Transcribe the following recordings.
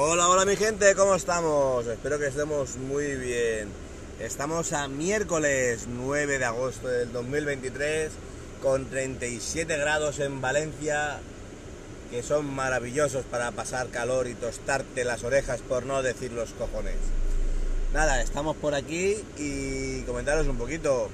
Hola, hola mi gente, ¿cómo estamos? Espero que estemos muy bien. Estamos a miércoles 9 de agosto del 2023 con 37 grados en Valencia que son maravillosos para pasar calor y tostarte las orejas por no decir los cojones. Nada, estamos por aquí y comentaros un poquito.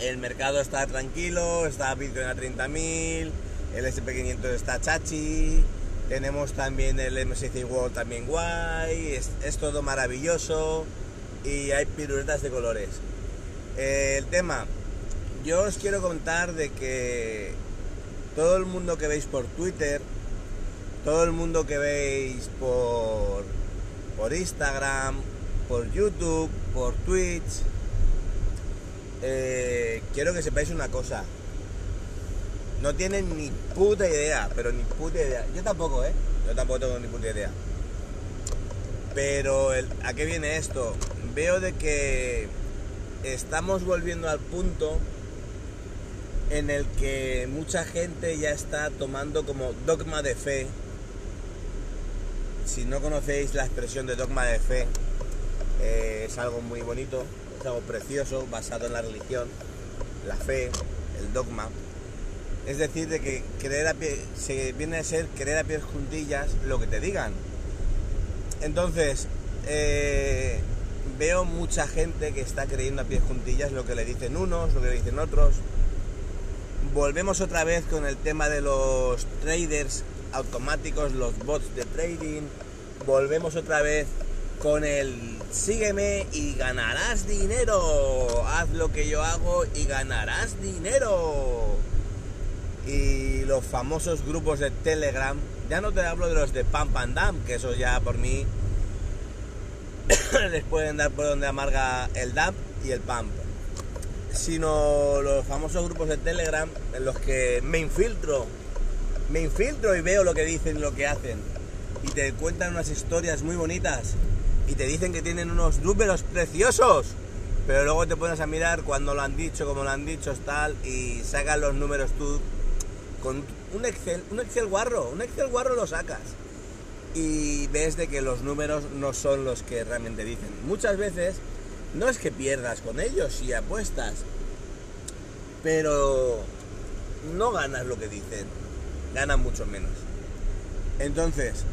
El mercado está tranquilo, está Bitcoin a 30.000, el SP500 está chachi, tenemos también el MSCI World también guay, es, todo maravilloso y hay piruetas de colores. Eh, el tema, yo os quiero contar de que todo el mundo que veis por Twitter, todo el mundo que veis por, por Instagram, por YouTube, por Twitch, eh, quiero que sepáis una cosa no tienen ni puta idea, pero ni puta idea. Yo tampoco, ¿eh? Yo tampoco tengo ni puta idea. Pero ¿a qué viene esto? Veo de que estamos volviendo al punto en el que mucha gente ya está tomando como dogma de fe. Si no conocéis la expresión de dogma de fe, eh, es algo muy bonito, es algo precioso, basado en la religión, la fe, el dogma. Es decir, de que creer a pie, se viene a ser creer a pies juntillas lo que te digan. Entonces, eh, veo mucha gente que está creyendo a pies juntillas lo que le dicen unos, lo que le dicen otros. Volvemos otra vez con el tema de los traders automáticos, los bots de trading. Volvemos otra vez con el sígueme y ganarás dinero. Haz lo que yo hago y ganarás dinero y los famosos grupos de Telegram. Ya no te hablo de los de Pump and Dump, que eso ya por mí les pueden dar por donde amarga el dump y el pump. Sino los famosos grupos de Telegram en los que me infiltro, me infiltro y veo lo que dicen y lo que hacen. Y te cuentan unas historias muy bonitas y te dicen que tienen unos números preciosos. Pero luego te pones a mirar cuando lo han dicho, como lo han dicho, tal, y sacan los números tú con un Excel, un Excel guarro, un Excel guarro lo sacas y ves de que los números no son los que realmente dicen. Muchas veces no es que pierdas con ellos y apuestas, pero no ganas lo que dicen, ganan mucho menos. Entonces,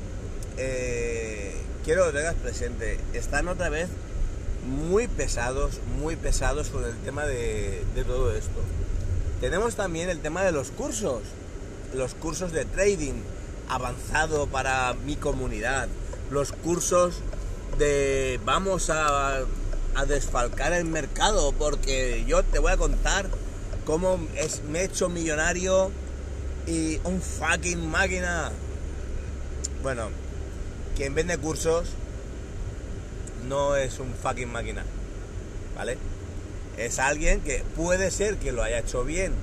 eh, quiero que tengas presente, están otra vez muy pesados, muy pesados con el tema de todo esto. Tenemos también el tema de los cursos los cursos de trading avanzado para mi comunidad, los cursos de vamos a, desfalcar el mercado porque yo te voy a contar cómo es, me he hecho millonario y un fucking máquina. Bueno, quien vende cursos no es un fucking máquina, ¿vale? Es alguien que puede ser que lo haya hecho bien,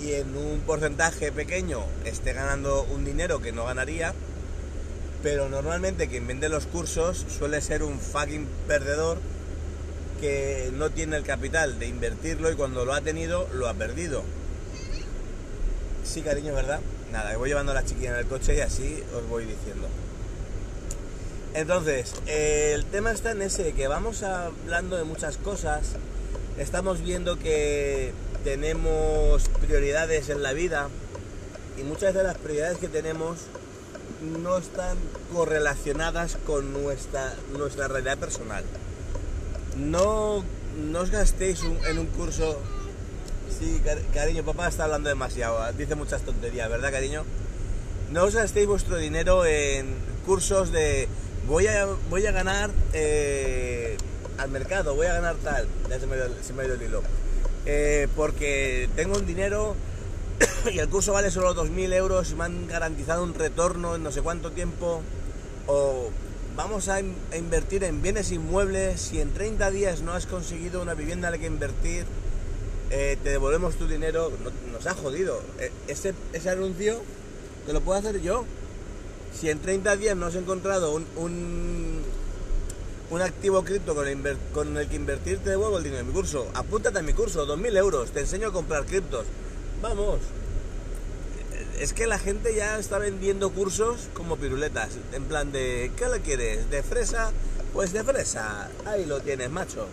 y en un porcentaje pequeño esté ganando un dinero que no ganaría, pero normalmente quien vende los cursos suele ser un fucking perdedor que no tiene el capital de invertirlo y cuando lo ha tenido lo ha perdido. Sí, cariño, ¿verdad? Nada, voy llevando a la chiquilla en el coche y así os voy diciendo. Entonces, el tema está en ese, que vamos hablando de muchas cosas, estamos viendo que tenemos prioridades en la vida y muchas de las prioridades que tenemos no están correlacionadas con nuestra, nuestra realidad personal. No, no os gastéis en un curso... Sí, cariño, papá está hablando demasiado, dice muchas tonterías, ¿verdad, cariño? No os gastéis vuestro dinero en cursos de voy a, voy a ganar eh, al mercado, voy a ganar tal. Ya se me ha ido el hilo eh, porque tengo un dinero y el curso vale solo 2.000 euros y me han garantizado un retorno en no sé cuánto tiempo, o vamos a, invertir en bienes inmuebles, si en 30 días no has conseguido una vivienda en la que invertir, eh, te devolvemos tu dinero, nos ha jodido. E, ese, ese anuncio te lo puedo hacer yo. Si en 30 días no has encontrado un activo cripto con, el que invertir, te devuelvo el dinero de mi curso. Apúntate a mi curso, 2.000 euros, te enseño a comprar criptos. Vamos. es que la gente ya está vendiendo cursos como piruletas. En plan de, ¿qué le quieres? ¿De fresa? Pues de fresa. Ahí lo tienes, macho.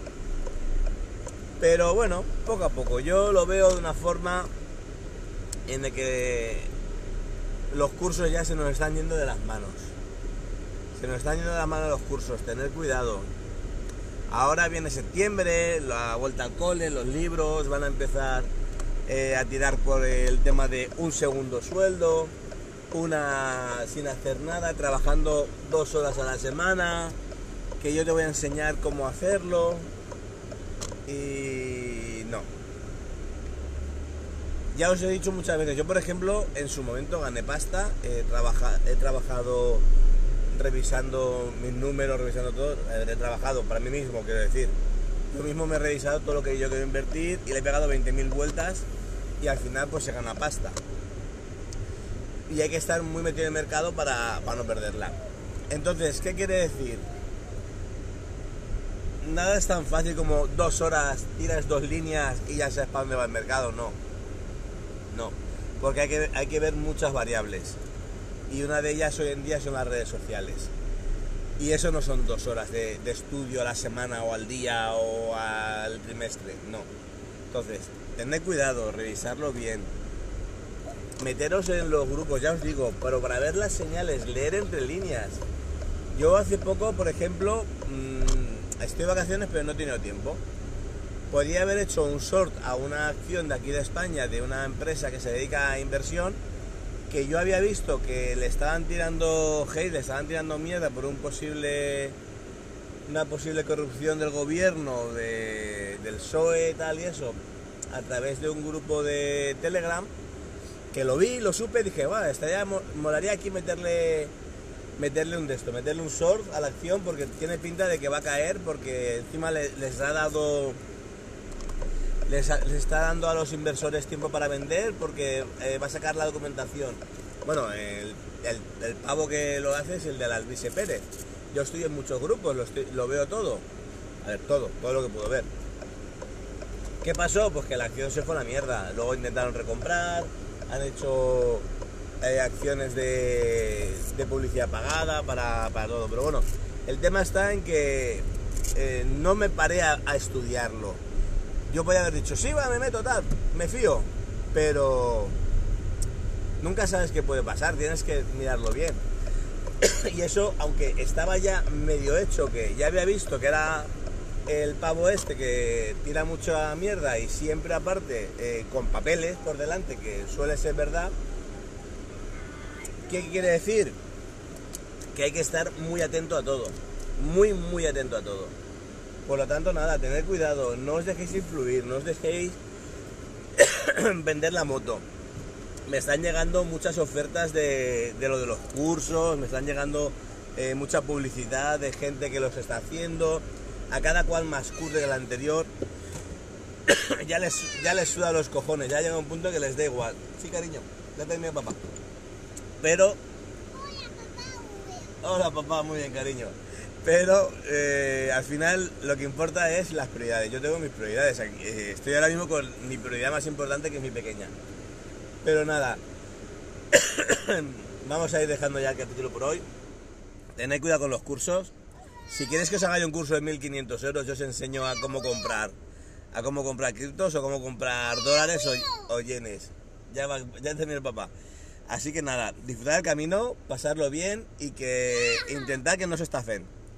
Pero bueno, poco a poco. Yo lo veo de una forma en la que los cursos ya se nos están yendo de las manos. Nos están yendo de las manos los cursos. Tener cuidado. Ahora viene septiembre, la vuelta al cole, los libros van a empezar eh, a tirar por el tema de un segundo sueldo, una sin hacer nada, trabajando dos horas a la semana, que yo te voy a enseñar cómo hacerlo. Y no. Ya os he dicho muchas veces, yo por ejemplo en su momento gané pasta, he trabajado revisando mis números, revisando todo, he trabajado para mí mismo, quiero decir. Yo mismo me he revisado todo lo que yo quiero invertir y le he pegado 20.000 vueltas y al final pues se gana pasta. Y hay que estar muy metido en el mercado para, no perderla. Entonces, ¿qué quiere decir? Nada es tan fácil como dos horas, tiras dos líneas y ya sabes para dónde va el mercado, no. No, porque hay que, hay que ver muchas variables. Y una de ellas hoy en día son las redes sociales. Y eso no son dos horas de, estudio a la semana o al día o al trimestre, no. Entonces, tened cuidado, revisarlo bien. Meteros en los grupos, ya os digo, pero para ver las señales, leer entre líneas. Yo hace poco, por ejemplo, mm, estoy de vacaciones pero no he tenido tiempo. Podría haber hecho un short a una acción de aquí de España, de una empresa que se dedica a inversión, que yo había visto que le estaban tirando hate, le estaban tirando mierda por un posible una posible corrupción del gobierno, del PSOE tal y eso, a través de un grupo de Telegram, que lo vi, lo supe, dije, va, estaría, molaría aquí meterle meterle un de esto, meterle un short a la acción porque tiene pinta de que va a caer porque encima les, ha dado les, está dando a los inversores tiempo para vender porque eh, va a sacar la documentación. Bueno, el, pavo que lo hace es el de la Alvise Pérez. Yo estoy en muchos grupos, lo, lo veo todo. A ver, todo, todo lo que puedo ver. ¿Qué pasó? Pues que la acción se fue a la mierda. Luego intentaron recomprar, han hecho eh, acciones de, publicidad pagada para, todo. Pero bueno, el tema está en que eh, no me paré a, estudiarlo. Yo podía haber dicho, sí, va, me meto tal, me fío. Pero nunca sabes qué puede pasar, tienes que mirarlo bien. y eso, aunque estaba ya medio hecho, que ya había visto que era el pavo este que tira mucha mierda y siempre aparte eh, con papeles por delante, que suele ser verdad, ¿qué quiere decir? Que hay que estar muy atento a todo, muy, muy atento a todo. Por lo tanto, nada, tener cuidado, no os dejéis influir, no os dejéis vender la moto. Me están llegando muchas ofertas de, lo de los cursos, me están llegando eh, mucha publicidad de gente que los está haciendo, a cada cual más curre que el anterior. ya, les, ya les suda los cojones, ya llega un punto que les da igual. Sí, cariño, ya terminé papá. Pero... Hola papá, muy bien cariño. Pero eh, al final lo que importa es las prioridades. Yo tengo mis prioridades. Eh, estoy ahora mismo con mi prioridad más importante que es mi pequeña. Pero nada, vamos a ir dejando ya el capítulo por hoy. Tened cuidado con los cursos. Si quieres que os haga un curso de 1500 euros, yo os enseño a cómo comprar. A cómo comprar criptos o cómo comprar dólares o, yenes. Ya, va, ya el papá. Así que nada, disfrutar el camino, pasarlo bien y que intentar que no se estafen.